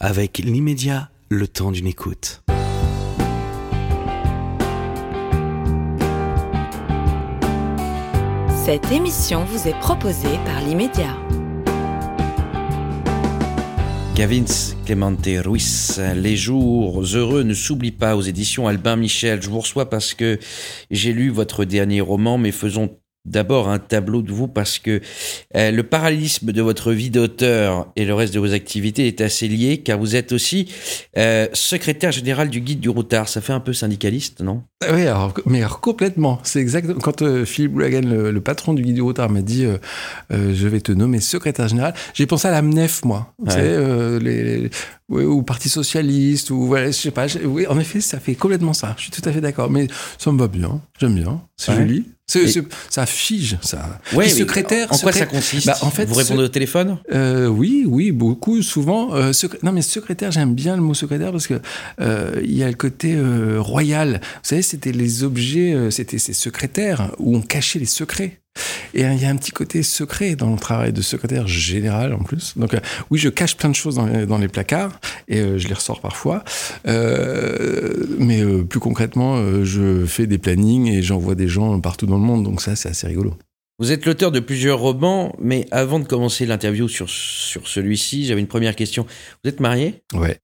Avec l'immédiat, le temps d'une écoute. Cette émission vous est proposée par l'immédiat. Gavins Clemente Ruiz, Les jours heureux ne s'oublient pas aux éditions Albin Michel. Je vous reçois parce que j'ai lu votre dernier roman, mais faisons d'abord un tableau de vous parce que euh, le parallélisme de votre vie d'auteur et le reste de vos activités est assez lié car vous êtes aussi euh, secrétaire général du guide du routard. Ça fait un peu syndicaliste, non? Ah Oui, alors, mais alors complètement. C'est exactement quand euh, Philippe Boulagan, le, le patron du guide du routard, m'a dit je vais te nommer secrétaire général. J'ai pensé à la MNEF, moi. Vous Ouais. savez, les, les- ouais, ou Parti socialiste ou voilà, je sais pas. Oui, en effet, ça fait complètement ça. Je suis tout à fait d'accord. Mais ça me va bien. J'aime bien. C'est Ouais. joli. Ça fige, ça. Ouais, secrétaire. En quoi ça consiste? Bah, en fait, Vous répondez au téléphone? Euh, oui, oui, beaucoup, souvent. Euh, Non, mais secrétaire, j'aime bien le mot secrétaire parce que euh, il y a le côté royal. Vous savez, c'était les objets, c'était ces secrétaires où on cachait les secrets. Et euh, il y a un petit côté secret dans le travail de secrétaire général en plus. Donc euh, oui, je cache plein de choses dans les, dans les placards et euh, je les ressors parfois. Mais plus concrètement, je fais des plannings et j'envoie des gens partout dans le monde. Donc ça, c'est assez rigolo. Vous êtes l'auteur de plusieurs romans, mais avant de commencer l'interview sur, sur celui-ci, j'avais une première question. Vous êtes marié? Ouais.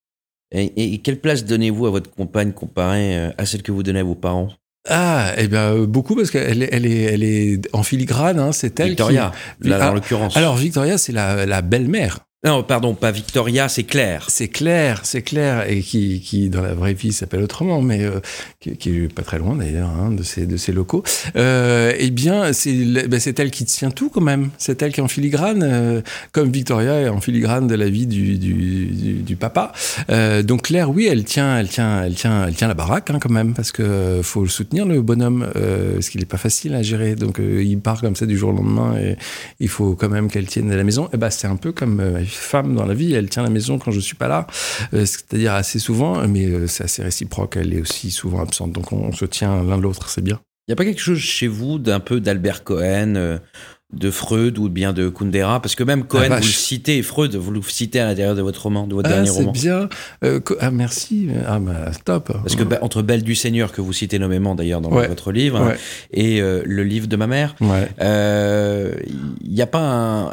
et, et quelle place donnez-vous à votre compagne comparée à celle que vous donnez à vos parents? Ah, eh bien, euh, beaucoup parce qu'elle est, elle est, elle est en filigrane, hein, c'est elle Victoria, qui... là, Ah, en l'occurrence. Alors, Victoria, c'est la, la belle-mère. Non, pardon, pas Victoria, c'est Claire. C'est Claire, c'est Claire, et qui, qui, dans la vraie vie, s'appelle autrement, mais euh, qui, est pas très loin d'ailleurs hein, de, ses, de ses locaux. Euh, eh bien, c'est ben, elle qui tient tout quand même. C'est elle qui est en filigrane, euh, comme Victoria est en filigrane de la vie du, du, papa. Donc Claire, oui, elle tient, elle tient, elle tient, elle tient la baraque hein, quand même, parce que faut le soutenir le bonhomme, parce qu'il est pas facile à gérer. Donc il part comme ça du jour au lendemain, et il faut quand même qu'elle tienne à la maison. Et ben c'est un peu comme femme dans la vie, elle tient la maison quand je suis pas là, euh, c'est-à-dire assez souvent, mais euh, c'est assez réciproque. Elle est aussi souvent absente, donc on, on se tient l'un l'autre, c'est bien. Il n'y a pas quelque chose chez vous d'un peu d'Albert Cohen, euh, de Freud ou bien de Kundera? Parce que même Cohen, vous le citez, et Freud, vous le citez à l'intérieur de votre roman, de votre Ah, dernier c'est roman. bien. Euh, co- ah merci. Ah bah top. Parce que bah, entre Belle du Seigneur, que vous citez nommément d'ailleurs dans Ouais. votre livre, Ouais. et euh, le livre de ma mère, Ouais. euh, il n'y a pas un,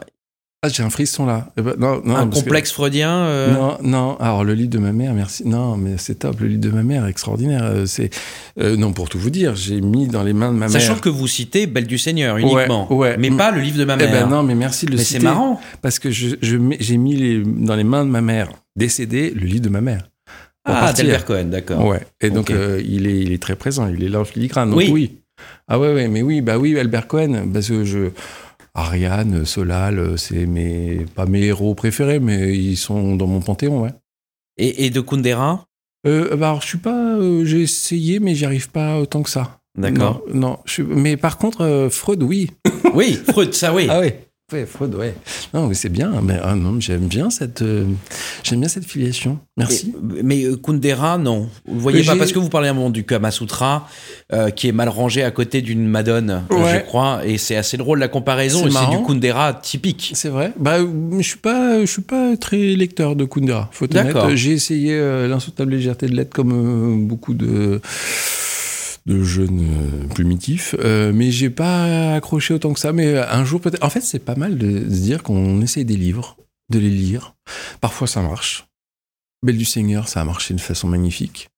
Ah, j'ai un frisson là. Eh ben, non, non, un que- complexe freudien euh, Non, non. Alors le livre de ma mère, merci. Non, mais c'est top. Le livre de ma mère, extraordinaire. Euh, C'est euh, non pour tout vous dire, j'ai mis dans les mains de ma Sachant mère. que vous citez Belle du Seigneur uniquement, ouais. mais Mm. pas le livre de ma Eh mère. ben non, mais merci de le mais citer. c'est marrant. parce que je, je mets- j'ai mis les- dans les mains de ma mère décédée le livre de ma mère. Ah, d'Albert Cohen, d'accord. Ouais. Et donc Ok. euh, il est il est très présent. Il est là en filigrane. Donc Oui. oui. Ah ouais ouais mais oui bah oui Albert Cohen parce que je Ariane, Solal, euh, c'est mes pas mes héros préférés mais ils sont dans mon panthéon ouais. Et, et de Kundera? Euh, bah alors je suis pas euh, j'ai essayé mais j'y arrive pas autant que ça. D'accord. Non, non je suis- mais par contre euh, Freud oui. Oui, Freud, ça oui. Ah oui. Ouais, Freud, ouais. Non, mais c'est bien. Mais ah non, j'aime bien cette, euh, j'aime bien cette filiation. Merci. Et- mais euh, Kundera, non. Vous voyez pas, parce que vous parlez à un moment du Kama Sutra, euh, qui est mal rangé à côté d'une Madone, Ouais. je crois, et c'est assez drôle la comparaison, C'est du Kundera typique. C'est vrai. Bah, je suis pas, je suis pas très lecteur de Kundera. Faut. D'accord. J'ai essayé euh, l'insoutenable légèreté de l'être comme beaucoup de de jeunes euh, primitifs, euh, mais j'ai pas accroché autant que ça. Mais euh, un jour peut-être. En fait, c'est pas mal de se dire qu'on essaye des livres, de les lire. Parfois, ça marche. Belle du Seigneur, ça a marché de façon magnifique.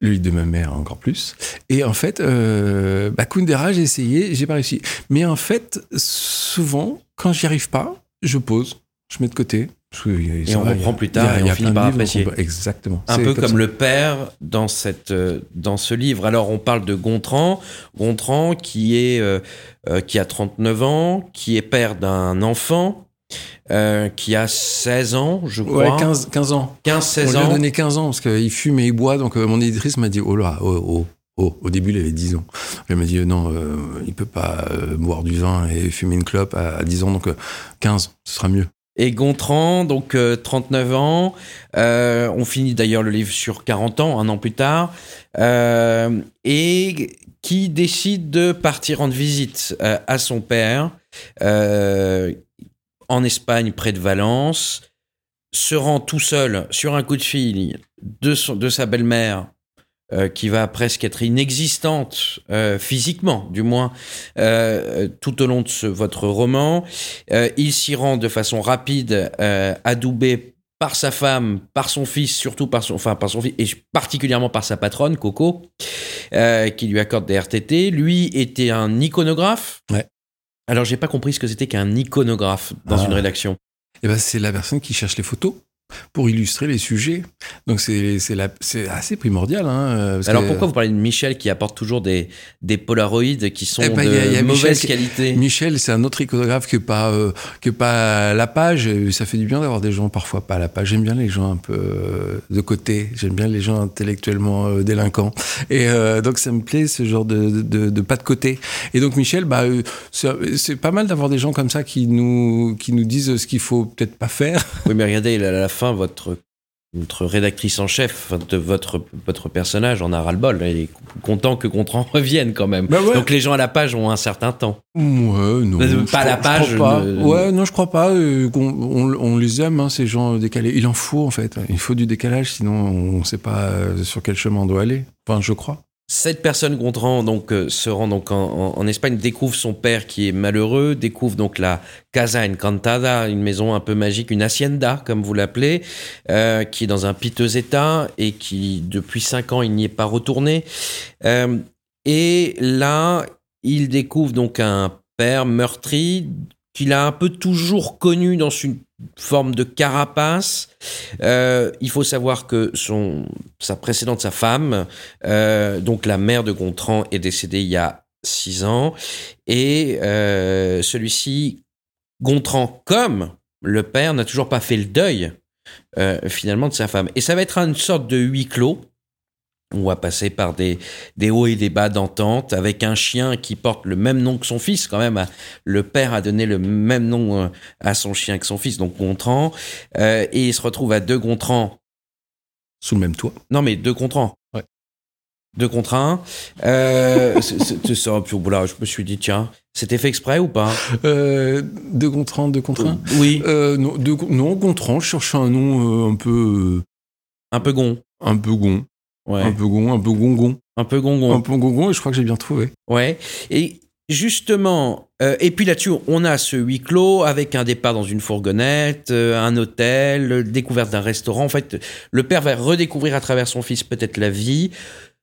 Le livre de ma mère, encore plus. Et en fait, euh, bah, Kundera, j'ai essayé, j'ai pas réussi. Mais en fait, souvent, quand j'y arrive pas, je pose, je mets de côté. C'est on vrai, reprend a- plus tard a- et on finit par apprécier. peut- Exactement. Un peu comme le père dans, cette, euh, dans ce livre. Alors, on parle de Gontran. Gontran, qui, est, euh, euh, qui a 39 ans, qui est père d'un enfant, euh, qui a 16 ans, je Ouais, crois. 15, 15 ans. 15-16 On lui a ans. donné 15 ans parce qu'il fume et il boit. Donc, euh, mon éditrice m'a dit Oh là, oh, oh, oh. Au début, il avait 10 ans. Elle m'a dit Non, euh, il peut pas euh, boire du vin et fumer une clope à, à 10 ans. Donc, euh, 15, ce sera mieux. Et Gontran, donc euh, 39 ans. Euh, on finit d'ailleurs le livre sur 40 ans, un an plus tard. Euh, et qui décide de partir rendre visite euh, à son père euh, en Espagne, près de Valence. se rend tout seul sur un coup de fil de, son, de sa belle-mère, euh, qui va presque être inexistante euh, physiquement, du moins, euh, tout au long de ce, votre roman. Il s'y rend de façon rapide, adoubé par sa femme, par son fils, surtout par son, enfin par son fils, et particulièrement par sa patronne Coco, qui lui accorde des RTT. Lui était un iconographe. Ouais. Alors j'ai pas compris ce que c'était qu'un iconographe dans Ah. une rédaction. Et ben, c'est la personne qui cherche les photos pour illustrer les sujets. Donc c'est la- assez primordial. Hein, parce Alors que- pourquoi vous parlez de Michel qui apporte toujours des, des polaroïds qui sont Eh ben, de il y a- il y a mauvaise Michel qualité? Michel, c'est un autre iconographe que pas euh, que pas la page. Ça fait du bien d'avoir des gens parfois pas à la page. J'aime bien les gens un peu euh, de côté. J'aime bien les gens intellectuellement euh, délinquants. Et euh, donc ça me plaît ce genre de, de, de pas de côté. Et donc Michel, bah c'est pas mal d'avoir des gens comme ça qui nous qui nous disent ce qu'il faut peut-être pas faire. Oui, mais regardez, à la fin, votre, votre rédactrice en chef de votre, votre personnage en a ras-le-bol. Elle est content que Gontran revienne quand même. Bah ouais. Donc les gens à la page ont un certain temps. Ouais, non. Pas crois- la page, pas. ne- Ouais, non, je crois pas. euh, on les aime, hein, ces gens décalés. Il en faut, en fait. Il faut du décalage, sinon on ne sait pas euh, sur quel chemin on doit aller. Enfin, je crois. Cette personne, Gontran, donc, euh, se rend donc en, en- en Espagne, découvre son père qui est malheureux, découvre donc la Casa Encantada, une maison un peu magique, une hacienda, comme vous l'appelez, euh, qui est dans un piteux état et qui, depuis cinq ans, il n'y est pas retourné. Euh, et là, il découvre donc un père meurtri qu'il a un peu toujours connu dans une forme de carapace. Euh, il faut savoir que son, sa précédente, sa femme, euh, donc la mère de Gontran est décédée il y a six ans et euh, celui-ci, Gontran, comme le père, n'a toujours pas fait le deuil euh, finalement de sa femme. Et ça va être une sorte de huis clos. On va passer par des, des hauts et des bas d'entente avec un chien qui porte le même nom que son fils quand même. Le père a donné le même nom euh, à son chien que son fils, donc Gontran. Euh, et il se retrouve à deux Gontran Sous le même toit. non, mais deux contre un. Ouais. Deux contre un. Euh, c'est- ça. Puis voilà, je me suis dit, tiens, c'était fait exprès ou pas? Euh, deux contre un, deux contre un. Oui, non, deux, non, contre un. Je cherchais un nom un peu, un peu gon. un peu gon, Ouais. un peu gon, un peu gongon, Un peu gongon. un peu gongon. Et je crois que j'ai bien trouvé. Ouais. Et justement, euh, et puis là-dessus, on a ce huis clos avec un départ dans une fourgonnette, euh, un hôtel, euh, découverte d'un restaurant. En fait, le père va redécouvrir à travers son fils peut-être la vie,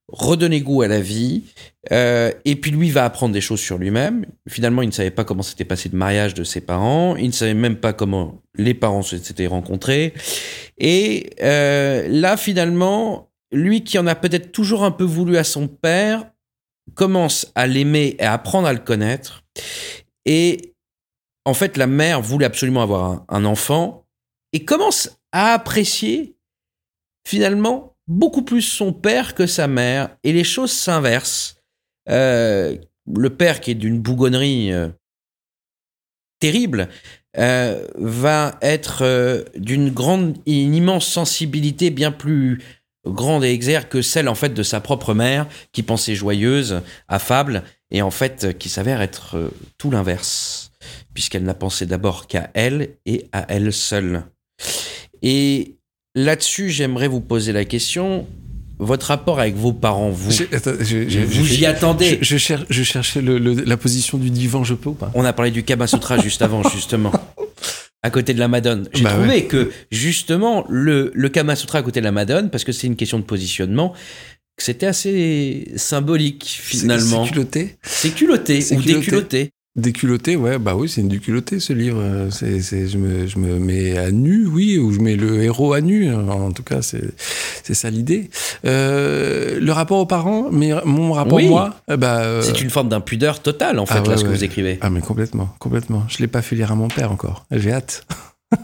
redonner goût à la vie, euh, et puis lui va apprendre des choses sur lui-même. Finalement, il ne savait pas comment s'était passé le mariage de ses parents, il ne savait même pas comment les parents s'étaient rencontrés. Et euh, là, finalement, lui qui en a peut-être toujours un peu voulu à son père, commence à l'aimer et à apprendre à le connaître. Et en fait, la mère voulait absolument avoir un, enfant et commence à apprécier finalement beaucoup plus son père que sa mère. Et les choses s'inversent. Euh, le père, qui est d'une bougonnerie euh, terrible, euh, va être d'une grande, une immense sensibilité bien plus grande et exergue que celle en fait de sa propre mère, qui pensait joyeuse, affable, et en fait qui s'avère être euh, tout l'inverse, puisqu'elle n'a pensé d'abord qu'à elle et à elle seule. Et là-dessus, j'aimerais vous poser la question votre rapport avec vos parents, vous, attends, vous y attendez. Je, je cher- je cherchais le- le- la position du divan, je peux ou pas? On a parlé du Kama Sutra juste avant, justement. À côté de la Madone. J'ai Bah trouvé que, justement, le, le Kama Sutra à côté de la Madone, parce que c'est une question de positionnement, c'était assez symbolique, finalement. C'est culotté. C'est culotté ou culotté. déculotté. Déculotté, ouais, bah oui, c'est une déculottée ce livre. C'est, c'est, je, me, je me mets à nu, oui, ou je mets le héros à nu. En tout cas, c'est, c'est ça l'idée. Euh, le rapport aux parents, mais mon rapport Oui. moi, euh, bah. euh, C'est une forme d'impudeur totale, en fait, ah là, ouais, ce que ouais. vous écrivez. Ah mais complètement, complètement. Je l'ai pas fait lire à mon père encore. J'ai hâte.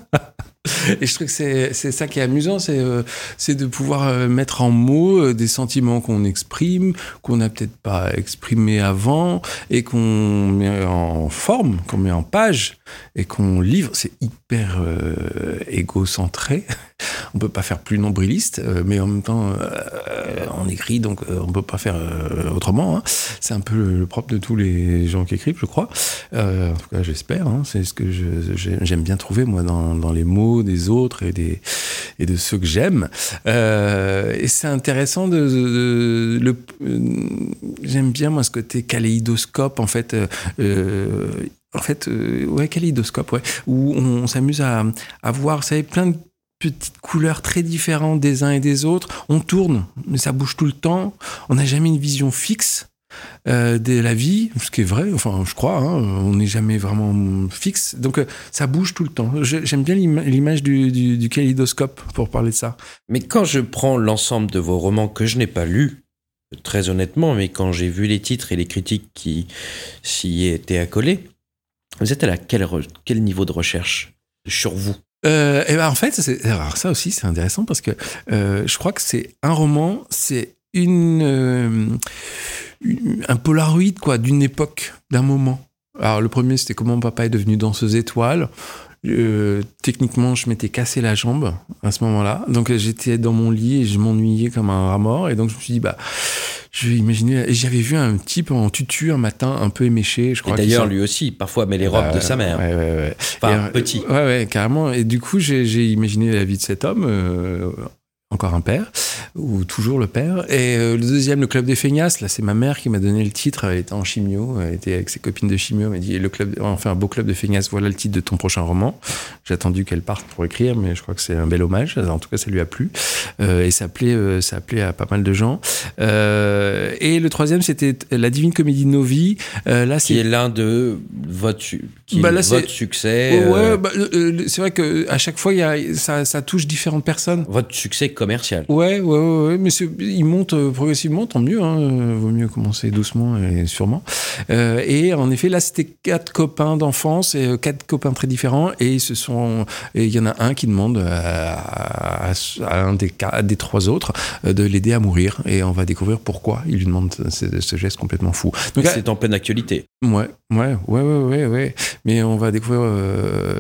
Et je trouve que c'est, c'est ça qui est amusant, c'est, euh, c'est de pouvoir euh, mettre en mots euh, des sentiments qu'on exprime, qu'on n'a peut-être pas exprimés avant, et qu'on met en forme, qu'on met en page, et qu'on livre. C'est hyper euh, égocentré. On peut pas faire plus nombriliste, euh, mais en même temps, euh, on écrit, donc euh, on peut pas faire autrement. hein. C'est un peu le, propre de tous les gens qui écrivent, je crois. En tout cas, j'espère. hein. C'est ce que j'aime bien trouver moi dans, les mots des autres et des et de ceux que j'aime. Et c'est intéressant de, de- j'aime bien moi ce côté kaléidoscope en fait. en fait, euh, ouais, kaléidoscope, ouais, où on, on s'amuse à, à voir, vous savez, plein de petites couleurs très différentes des uns et des autres. On tourne, mais ça bouge tout le temps. On n'a jamais une vision fixe euh, de la vie, ce qui est vrai, enfin, je crois, hein, on n'est jamais vraiment fixe. Donc, euh, ça bouge tout le temps. J'aime bien l'ima- l'image du, du, kaléidoscope pour parler de ça. Mais quand je prends l'ensemble de vos romans que je n'ai pas lus, très honnêtement, mais quand j'ai vu les titres et les critiques qui s'y étaient accolés, vous êtes à quel niveau de recherche sur vous? Euh, et ben en fait, alors ça aussi c'est intéressant parce que euh, je crois que c'est un roman, c'est une, euh, une- un polaroid quoi d'une époque, d'un moment. Alors le premier c'était comment papa est devenu danseuse étoile. Euh, techniquement, je m'étais cassé la jambe à ce moment-là, donc j'étais dans mon lit et je m'ennuyais comme un rat mort, et donc je me suis dit bah je vais imaginer. Et j'avais vu un type en tutu un matin, un peu éméché, je Et crois. qui d'ailleurs, lui aussi, parfois, met les robes bah, de sa mère. Ouais, ouais, ouais. Enfin, Et, euh, petit. Ouais, ouais, carrément. Et du coup, j'ai j'ai imaginé la vie de cet homme, euh, encore un père, ou toujours le père. Et euh, le deuxième, le club des feignasses, là, c'est ma mère qui m'a donné le titre. Elle était en chimio, elle était avec ses copines de chimio. Elle m'a dit, le club, on fait un beau club de feignasses, voilà le titre de ton prochain roman. J'ai attendu qu'elle parte pour écrire, mais je crois que c'est un bel hommage. En tout cas, ça lui a plu. Euh, et ça plaît, euh, ça plaît à pas mal de gens. Euh, et le troisième, c'était la divine comédie de nos vies. Là, Qui c'est est l'un de votre, qui Bah là, votre succès, Ouais, bah, c'est vrai que à chaque fois, y a, ça, ça touche différentes personnes. votre succès commercial. Ouais, ouais, ouais, mais il monte euh, progressivement, tant mieux. Hein, euh, vaut mieux commencer doucement et sûrement. Euh, et en effet, là, c'était quatre copains d'enfance et quatre copains très différents, et ils se sont, et il y en a un qui demande à, à- à un des, trois autres de l'aider à mourir, et on va découvrir pourquoi il lui demande ce, ce geste complètement fou. Donc, C'est en pleine actualité. Ouais, ouais, ouais, ouais, ouais, ouais. Mais on va découvrir euh,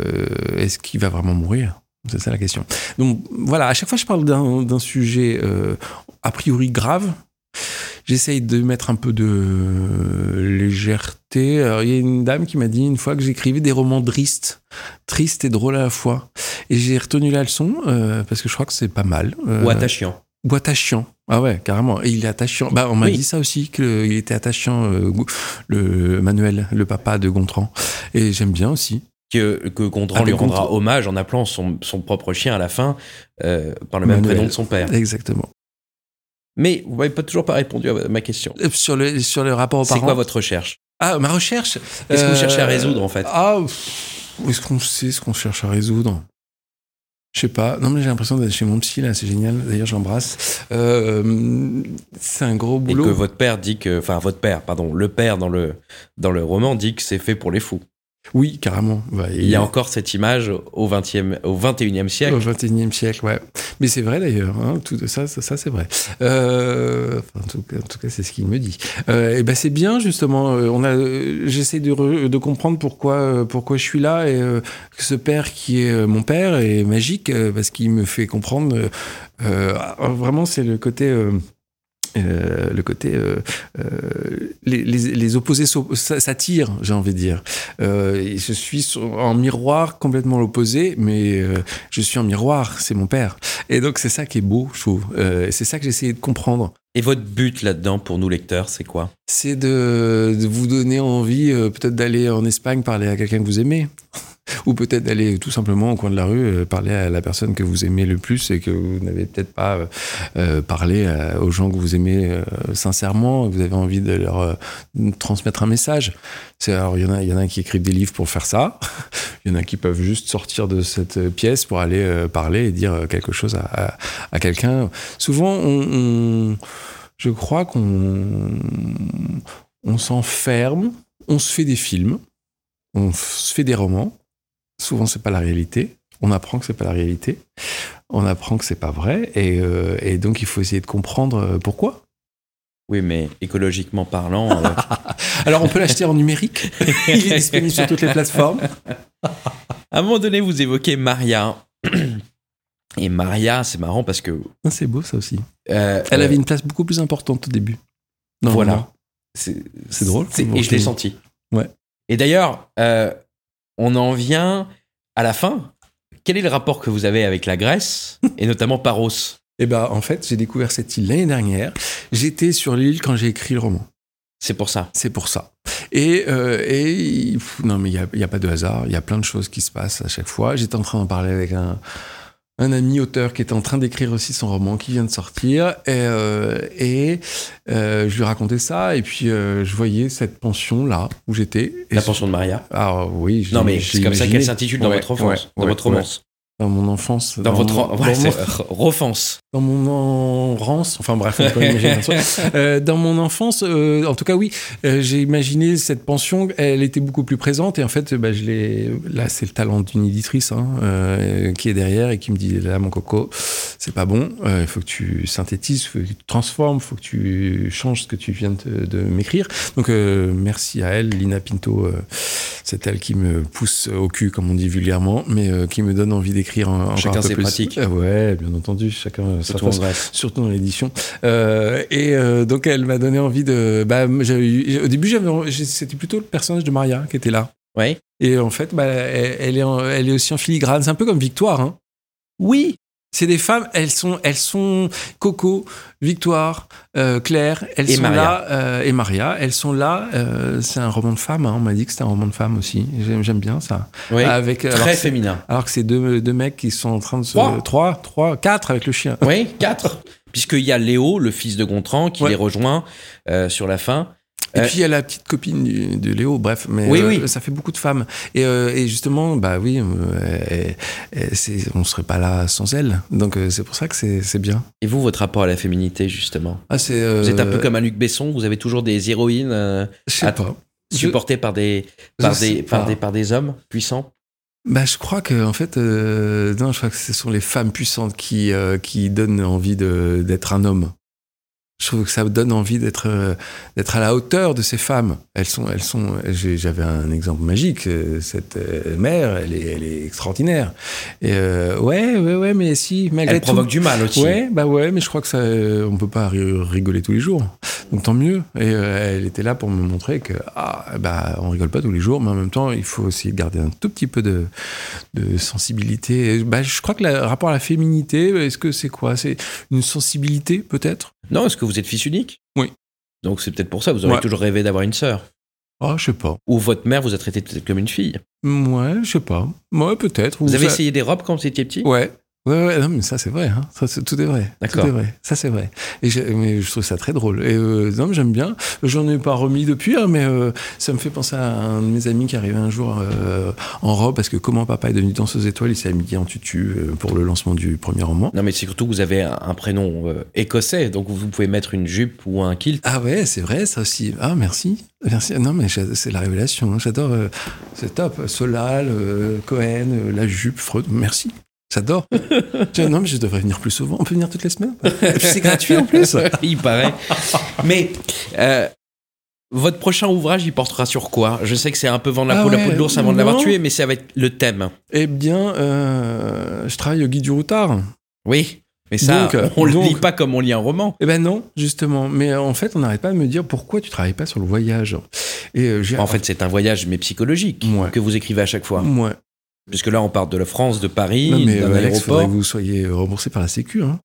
est-ce qu'il va vraiment mourir? C'est ça la question. Donc voilà, à chaque fois que je parle d'un sujet euh, a priori grave, j'essaye de mettre un peu de légèreté. Alors, il y a une dame qui m'a dit une fois que j'écrivais des romans tristes, tristes et drôles à la fois. Et j'ai retenu la leçon euh, parce que je crois que c'est pas mal. Euh, Ou attachant. ou attachant. Ah ouais, carrément. Et il est attachant. Bah, on m'a Oui. dit ça aussi, qu'il était attachant, euh, le Manuel, le papa de Gontran. Et j'aime bien aussi. Que, que Gondran Ah, lui rendra hommage en appelant son, son propre chien à la fin euh, par le même prénom de son père. Exactement. Mais vous m'avez pas toujours pas répondu à ma question. Et Sur le, sur le rapport aux C'est parents. quoi votre recherche? Ah, ma recherche? Qu'est-ce que vous Euh, cherchez à résoudre en fait? Ah, est-ce qu'on sait ce qu'on cherche à résoudre? Je sais pas. Non, mais j'ai l'impression d'être chez mon psy, là. C'est génial. D'ailleurs, j'embrasse. Euh, c'est un gros Et boulot. que votre père dit que, enfin votre père, pardon, le père dans le dans le roman dit que c'est fait pour les fous. Oui, carrément. Bah, Il y a encore cette image au 20e, au 21e siècle. Au 21e siècle, ouais. Mais c'est vrai d'ailleurs, hein, tout ça, ça, ça, c'est vrai. Euh, enfin, en, tout cas, en tout cas, c'est ce qu'il me dit. Euh, et ben c'est bien justement. euh, on a, j'essaie de, re- de comprendre pourquoi, pourquoi je suis là et euh, que ce père qui est mon père est magique parce qu'il me fait comprendre. euh, vraiment, c'est le côté. euh, le côté euh, euh, les, les, les opposés s'attirent j'ai envie de dire et je suis en miroir complètement l'opposé mais euh, je suis en miroir c'est mon père. Et donc c'est ça qui est beau je trouve. Euh, c'est ça que essayé de comprendre. Et votre but là-dedans pour nous lecteurs, c'est quoi? C'est de, de vous donner envie euh, peut-être d'aller en Espagne parler à quelqu'un que vous aimez ou peut-être d'aller tout simplement au coin de la rue euh, parler à la personne que vous aimez le plus et que vous n'avez peut-être pas euh, euh, parlé aux gens que vous aimez sincèrement et que vous avez envie de leur transmettre un message. Alors il y en a il y en a qui écrivent des livres pour faire ça. Il y en a qui peuvent juste sortir de cette pièce pour aller parler et dire quelque chose à, quelqu'un. Souvent je crois qu'on on s'enferme, on se fait des films, on se fait des romans. Souvent, c'est pas la réalité. On apprend que c'est pas la réalité. On apprend que c'est pas vrai. Et, euh, et donc, il faut essayer de comprendre euh, pourquoi. Oui, mais écologiquement parlant, euh, Alors, on peut l'acheter en numérique. Il est disponible sur toutes les plateformes. à un moment donné, vous évoquez Maria. Et Maria, c'est marrant parce que. Ah, C'est beau ça aussi. euh, Elle avait une place beaucoup plus importante au début. Voilà. C'est drôle. Et je l'ai senti. Ouais. Et d'ailleurs, euh, on en vient à la fin. Quel est le rapport que vous avez avec la Grèce et notamment Paros? Eh ben, en fait, j'ai découvert cette île l'année dernière. J'étais sur l'île quand j'ai écrit le roman. C'est pour ça. C'est pour ça. Et, euh, et pff, non, mais il n'y a, a pas de hasard. Il y a plein de choses qui se passent à chaque fois. J'étais en train d'en parler avec un, un ami auteur qui était en train d'écrire aussi son roman qui vient de sortir. Et, euh, et euh, je lui racontais ça. Et puis, euh, je voyais cette pension-là où j'étais. La pension de Maria. Ah oui. Non, mais c'est comme ça qu'elle s'intitule dans Ouais, votre enfance, ouais, dans ouais, votre romance, Dans mon enfance. dans, votre mon-. dans mon enfance, enfin bref, on peut imaginer. Euh, dans mon enfance, euh, en tout cas oui, euh, j'ai imaginé cette pension, elle était beaucoup plus présente et en fait, bah, je l'ai. Là, c'est le talent d'une éditrice hein, euh, qui est derrière et qui me dit là, mon coco, c'est pas bon, euh, il faut que tu synthétises, il faut que tu transformes, il faut que tu changes ce que tu viens de, de m'écrire. Donc euh, merci à elle, Lina Pinto, euh, c'est elle qui me pousse au cul, comme on dit vulgairement, mais euh, qui me donne envie d'écrire Chacun un peu ses plus. pratiques. Euh, ouais, bien entendu, chacun Surtout en façon Grèce. surtout dans l'édition. Euh, et euh, donc elle m'a donné envie de. Bah, au début, j'avais, c'était plutôt le personnage de Maria qui était là. Ouais. Et en fait, bah, elle, elle est, en- elle est aussi en filigrane. C'est un peu comme Victoire. Hein. Oui. C'est des femmes. Elles sont, elles sont Coco, Victoire, euh, Claire. Elles Et sont Maria. là euh, et Maria. Elles sont là. euh, c'est un roman de femme. hein. On m'a dit que c'était un roman de femme aussi. J'aime, j'aime bien ça. Avec alors Très féminin. alors que c'est deux, deux mecs qui sont en train de se Trois. trois, trois, quatre avec le chien. Oui, quatre. Puisqu'il y a Léo, le fils de Gontran, qui Ouais. les rejoint euh, sur la fin. Et Euh, puis il y a la petite copine du- de Léo, bref, mais Oui, euh, oui. ça fait beaucoup de femmes. Et, euh, et justement, bah oui, on serait pas là sans elle. Donc c'est pour ça que c'est bien. Et vous, votre rapport à la féminité, justement? Ah, c'est. Vous êtes un peu comme un Luc Besson, vous avez toujours des héroïnes. Je- supportées par des, par, des, par, des, par des hommes puissants? Bah, je crois que en fait, euh, non, je crois que ce sont les femmes puissantes qui euh, qui donnent envie d'être un homme. Je trouve que ça donne envie d'être euh, d'être à la hauteur de ces femmes. Elles sont elles sont. J'avais un exemple magique. euh, Cette euh, mère, elle est elle est extraordinaire. Et euh, ouais ouais ouais, mais si malgré Elle tout. provoque du mal aussi. Ouais, bah ouais, mais je crois que ça, on peut pas ri- rigoler tous les jours. Donc tant mieux. Et euh, elle était là pour me montrer que ah bah on rigole pas tous les jours, mais en même temps il faut aussi garder un tout petit peu de, de sensibilité. Et, bah, je crois que le rapport à la féminité, est-ce que c'est quoi? C'est une sensibilité peut-être? Non, est-ce que vous êtes fils unique Oui. Donc c'est peut-être pour ça, vous aurez Ouais. toujours rêvé d'avoir une sœur. Ah, je sais pas. Ou votre mère vous a traité peut-être comme une fille. Ouais, je sais pas. Ouais, peut-être. Vous Ou avez essayé des robes quand vous étiez petit? Ouais. Ouais, ouais, non, mais ça c'est vrai, hein. ça, tout est vrai. D'accord. Tout est vrai, ça c'est vrai. Et mais je trouve ça très drôle. Et euh, non, mais j'aime bien. J'en ai pas remis depuis, hein, mais euh, ça me fait penser à un de mes amis qui arrivait un jour euh, en robe, parce que comment papa est devenu danseuse étoile, il s'est habillé en tutu euh, pour le lancement du premier roman. Non, mais c'est surtout que vous avez un, un prénom écossais, donc vous pouvez mettre une jupe ou un kilt. Ah ouais, c'est vrai, ça aussi. Ah merci, merci. Non mais c'est la révélation. hein. J'adore. c'est top. Solal, Cohen, la jupe, Freud. Merci. J'adore. Non mais je devrais venir plus souvent. On peut venir toutes les semaines. C'est gratuit en plus. il paraît. Mais euh, votre prochain ouvrage, il portera sur quoi? Je sais que c'est un peu vendre la Ah peau, la ouais, peau de l'ours avant de l'avoir tué, mais ça va être le thème. Eh bien, euh, je travaille au Guide du Routard. Oui. Mais ça, Donc, euh, on le donc- lit pas comme on lit un roman. Eh ben non, justement. Mais en fait, on n'arrête pas de me dire pourquoi tu travailles pas sur le voyage. Et euh, En fait, c'est un voyage, mais psychologique, Ouais. que vous écrivez à chaque fois. moi. Puisque là, on part de la France, de Paris, d'un euh, Alex, faudrait aéroport. que vous soyez remboursé par la Sécu. Hein.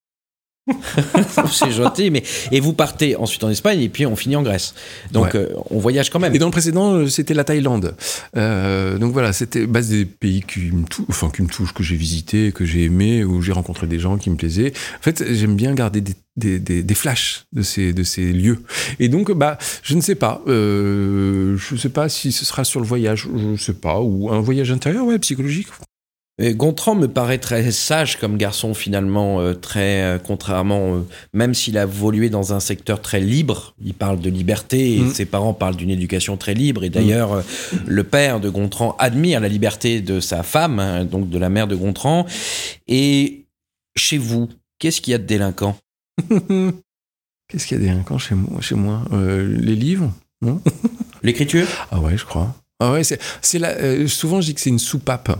c'est gentil, mais et vous partez ensuite en Espagne et puis on finit en Grèce. Donc Ouais. euh, on voyage quand même. Et dans le précédent, euh, c'était la Thaïlande. Euh, donc voilà, c'était base des pays qui me touchent, enfin qui me touchent, que j'ai visité, que j'ai aimé, où j'ai rencontré des gens qui me plaisaient. En fait, j'aime bien garder des, des, des, des flashs de ces, de ces lieux. Et donc, bah, je ne sais pas. Euh, je ne sais pas si ce sera sur le voyage, je ne sais pas, ou un voyage intérieur, ouais, psychologique. Et Gontran me paraît très sage comme garçon finalement, euh, très euh, contrairement, euh, même s'il a évolué dans un secteur très libre, il parle de liberté et Mm. ses parents parlent d'une éducation très libre et d'ailleurs euh, le père de Gontran admire la liberté de sa femme, hein, donc de la mère de Gontran. Et chez vous, qu'est-ce qu'il y a de délinquant? Qu'est-ce qu'il y a des délinquants chez moi, chez moi? Les livres L'écriture? Ah ouais, je crois. Ah ouais, c'est, c'est la, souvent je dis que c'est une soupape.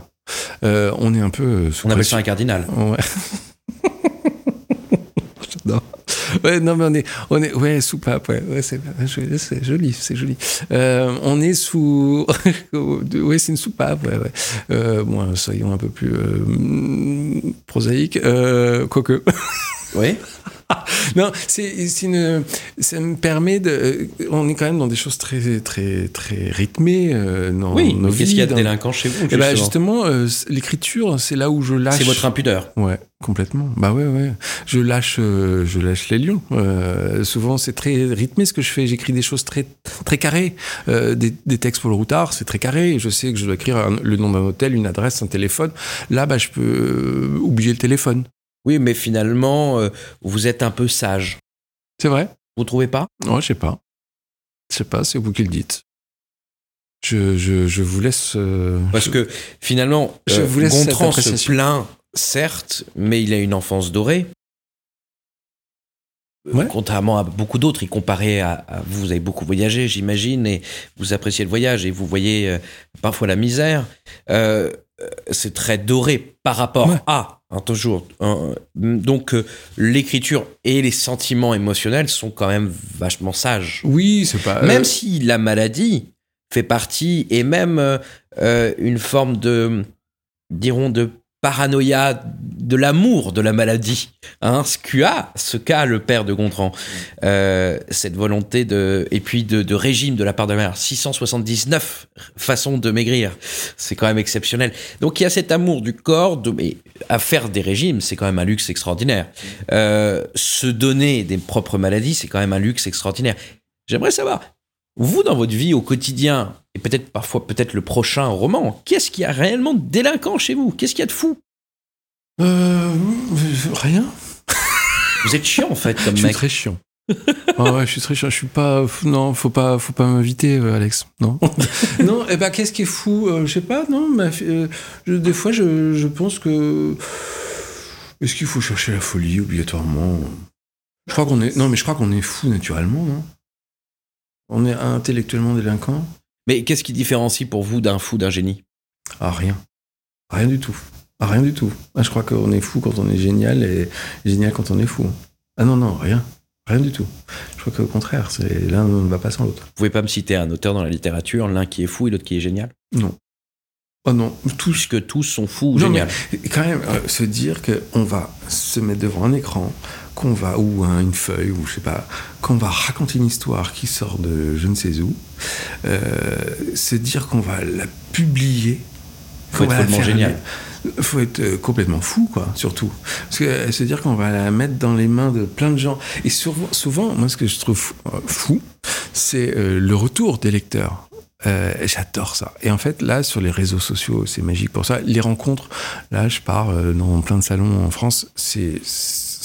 Euh, on est un peu euh, sous On appelle ça un cardinal. Ouais. non. Ouais, non, mais on est, on est, ouais, soupape, ouais, ouais, c'est, joli, c'est joli. Euh, on est sous, ouais, c'est une soupape, ouais, ouais. Euh, bon, soyons un peu plus euh, prosaïques, quoique. Oui. Non, c'est, c'est une, ça me permet de, on est quand même dans des choses très, très, très rythmées, euh, dans Oui, nos qu'est-ce qu'il y a de dans- délinquant chez vous Eh ben, justement justement, euh, l'écriture, c'est là où je lâche. C'est votre impudeur. Ouais, complètement. Bah ouais, ouais. Je lâche, euh, je lâche les lions. Euh, souvent, c'est très rythmé ce que je fais. J'écris des choses très, très carrées. Des, des textes pour le routard, c'est très carré. Je sais que je dois écrire un- le nom d'un hôtel, une adresse, un téléphone. Là, bah, je peux oublier le téléphone. Oui, mais finalement, euh, vous êtes un peu sage. C'est vrai Vous trouvez pas? Ouais, je sais pas. Je sais pas, c'est vous qui le dites. Je, je, je vous laisse. euh, Parce je- que finalement, Je euh, vous laisse Gontran se plaint, certes, mais il a une enfance dorée. Ouais. Contrairement à beaucoup d'autres, il comparait à, à vous, vous avez beaucoup voyagé, j'imagine, et vous appréciez le voyage et vous voyez euh, parfois la misère. Euh, c'est très doré par rapport Ouais. à, hein, toujours. hein, donc, euh, l'écriture et les sentiments émotionnels sont quand même vachement sages. Oui, c'est pas. Même euh, si la maladie fait partie, et même euh, euh, une forme de, dirons, de paranoïa de l'amour de la maladie. Hein, ce qu'a ce qu'a le père de Gontran. Euh, cette volonté de. Et puis de, régime de la part de la mère. 679 façons de maigrir. C'est quand même exceptionnel. Donc il y a cet amour du corps. De, mais à faire des régimes, c'est quand même un luxe extraordinaire. Euh, se donner des propres maladies, c'est quand même un luxe extraordinaire. J'aimerais savoir, vous, dans votre vie au quotidien, et peut-être parfois peut-être le prochain roman, qu'est-ce qu'il y a réellement de délinquant chez vous? Qu'est-ce qu'il y a de fou? Euh, rien. Vous êtes chiant en fait comme Je suis mec. très chiant. Ah ouais, je suis très chiant. Je suis pas. Non, faut pas, faut pas m'inviter, euh, Alex. Non. non. Eh ben, qu'est-ce qui est fou Euh, Je sais pas. Non. ma fi- euh, je- des fois, je, je pense que. Est-ce qu'il faut chercher la folie obligatoirement? Je crois qu'on est. Non, mais je crois qu'on est fou naturellement, non? On est intellectuellement délinquant? Mais qu'est-ce qui différencie pour vous d'un fou, d'un génie? Ah, rien. Rien du tout. Ah, rien du tout. Ah, je crois qu'on est fou quand on est génial et génial quand on est fou. Ah non, non, rien. Rien du tout. Je crois qu'au contraire, c'est l'un ne va pas sans l'autre. Vous pouvez pas me citer un auteur dans la littérature, l'un qui est fou et l'autre qui est génial? Oh non, tous. Puisque tous sont fous ou Non, géniaux. mais quand même, euh, se dire qu'on va se mettre devant un écran, qu'on va, ou un- une feuille, ou je sais pas, qu'on va raconter une histoire qui sort de je ne sais où, euh, se dire qu'on va la publier. Faut être faire génial. Faut être euh, complètement fou, quoi, surtout. Parce que euh, se dire qu'on va la mettre dans les mains de plein de gens. Et souvent, souvent moi, ce que je trouve euh, fou, c'est le retour des lecteurs. Euh, J'adore ça. Et en fait, là, sur les réseaux sociaux, c'est magique pour ça. Les rencontres, là, je pars dans plein de salons en France, c'est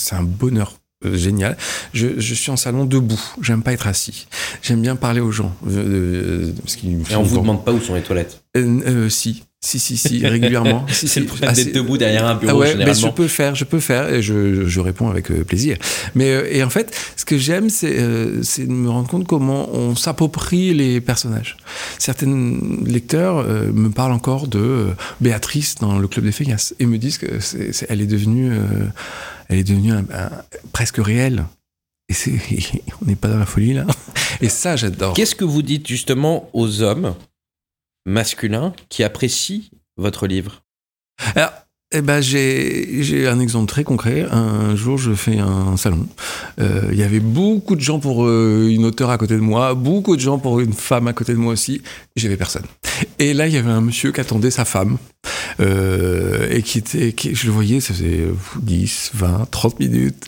c'est un bonheur euh, génial. Je, je suis en salon debout. J'aime pas être assis. J'aime bien parler aux gens. euh, euh, parce Et on vous demande pas où sont les toilettes. Euh, euh, si, si, si, si, régulièrement. Si, C'est le problème Ah, d'être debout derrière un ah bureau, ouais, mais je peux faire, je peux faire, et je, je réponds avec plaisir. Mais et en fait, ce que j'aime, c'est de me rendre compte comment on s'approprie les personnages. Certains lecteurs me parlent encore de Béatrice dans le club des Fégas et me disent que c'est c'est- elle est devenue, elle est devenue un- un- presque réelle. Et c'est, on n'est pas dans la folie là. Et ça, j'adore. Qu'est-ce que vous dites justement aux hommes masculins qui apprécient votre livre? Alors, eh ben, j'ai un exemple très concret. Un jour, je fais un salon. Euh, Il y avait beaucoup de gens pour euh, une auteure à côté de moi, beaucoup de gens pour une femme à côté de moi aussi. J'avais personne. Et là, il y avait un monsieur qui attendait sa femme. euh, et qui était, je le voyais, ça faisait 10, 20, 30 minutes,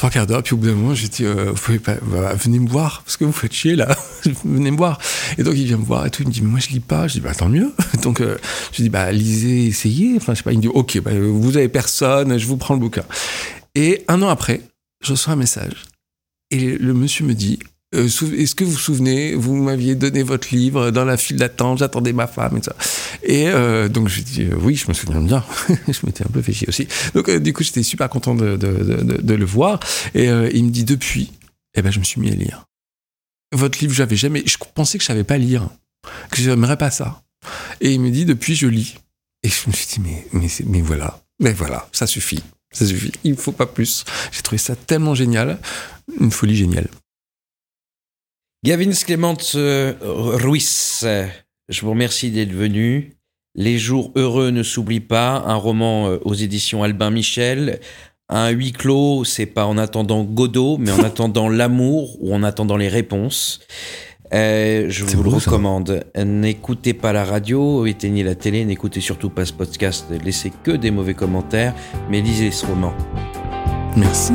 trois quarts d'heure. Puis au bout d'un moment, j'ai dit, euh, bah, venez me voir, parce que vous faites chier là, venez me voir. Et donc il vient me voir et tout, il me dit, mais moi je lis pas. Je dis, bah tant mieux. Donc euh, je dis, bah lisez, essayez. Enfin, je sais pas, il me dit, ok, bah, vous avez personne, je vous prends le bouquin. Et un an après, je reçois un message. Et le monsieur me dit, euh, est-ce que vous vous souvenez, vous m'aviez donné votre livre dans la file d'attente, j'attendais ma femme et tout ça. Et euh, donc je lui dis euh, oui, je me souviens bien. je m'étais un peu fait chier aussi. Donc euh, du coup j'étais super content de, le voir. Et il me dit depuis, eh ben je me suis mis à lire. Votre livre, j'avais jamais. Je pensais que je savais pas lire, que j'aimerais pas ça. Et il me dit depuis je lis. Et je me suis dit, mais, mais, mais voilà, mais voilà, ça suffit, ça suffit, il ne faut pas plus. J'ai trouvé ça tellement génial, une folie géniale. Gavin Clément euh, Ruiz, je vous remercie d'être venu. Les jours heureux ne s'oublient pas, un roman euh, aux éditions Albin Michel. Un huis clos, c'est pas en attendant Godot, mais en attendant l'amour ou en attendant les réponses. Euh, je vous le recommande. N'écoutez pas la radio, éteignez la télé, n'écoutez surtout pas ce podcast, laissez que des mauvais commentaires, mais lisez ce roman. Merci.